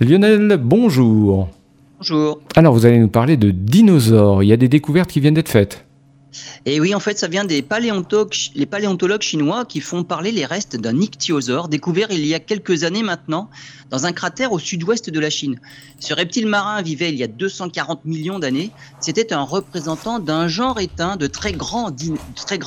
Lionel, bonjour. Bonjour. Alors, vous allez nous parler de dinosaures. Il y a des découvertes qui viennent d'être faites. Et oui, en fait, ça vient des paléontologues, les paléontologues chinois qui font parler les restes d'un ichthyosaure découvert il y a quelques années maintenant dans un cratère au sud-ouest de la Chine. Ce reptile marin vivait il y a 240 millions d'années. C'était un représentant d'un genre éteint de très grands, de très.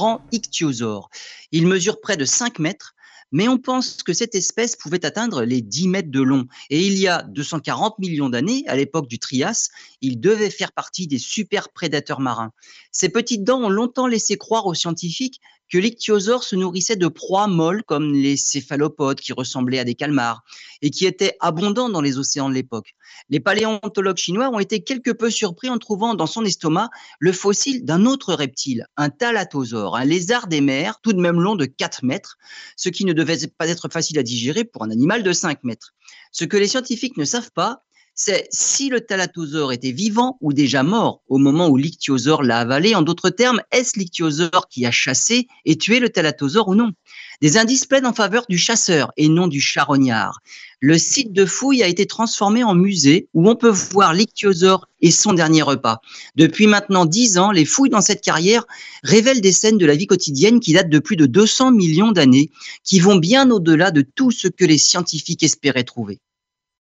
Il mesure près de 5 mètres mais on pense que cette espèce pouvait atteindre les 10 mètres de long. Et il y a 240 millions d'années, à l'époque du Trias, il devait faire partie des super prédateurs marins. Ces petites dents ont longtemps laissé croire aux scientifiques que l'ichthyosaure se nourrissait de proies molles comme les céphalopodes qui ressemblaient à des calmars et qui étaient abondants dans les océans de l'époque. Les paléontologues chinois ont été quelque peu surpris en trouvant dans son estomac le fossile d'un autre reptile, un thalattosaure, un lézard des mers, tout de même long de 4 mètres, ce qui ne devait pas être facile à digérer pour un animal de 5 mètres. Ce que les scientifiques ne savent pas, c'est si le thalattosaure était vivant ou déjà mort au moment où l'ichthyosaure l'a avalé. En d'autres termes, est-ce l'ichthyosaure qui a chassé et tué le thalattosaure ou non? Des indices plaident en faveur du chasseur et non du charognard. Le site de fouille a été transformé en musée où on peut voir l'ichthyosaure et son dernier repas. Depuis maintenant dix ans, les fouilles dans cette carrière révèlent des scènes de la vie quotidienne qui datent de plus de 200 millions d'années, qui vont bien au-delà de tout ce que les scientifiques espéraient trouver.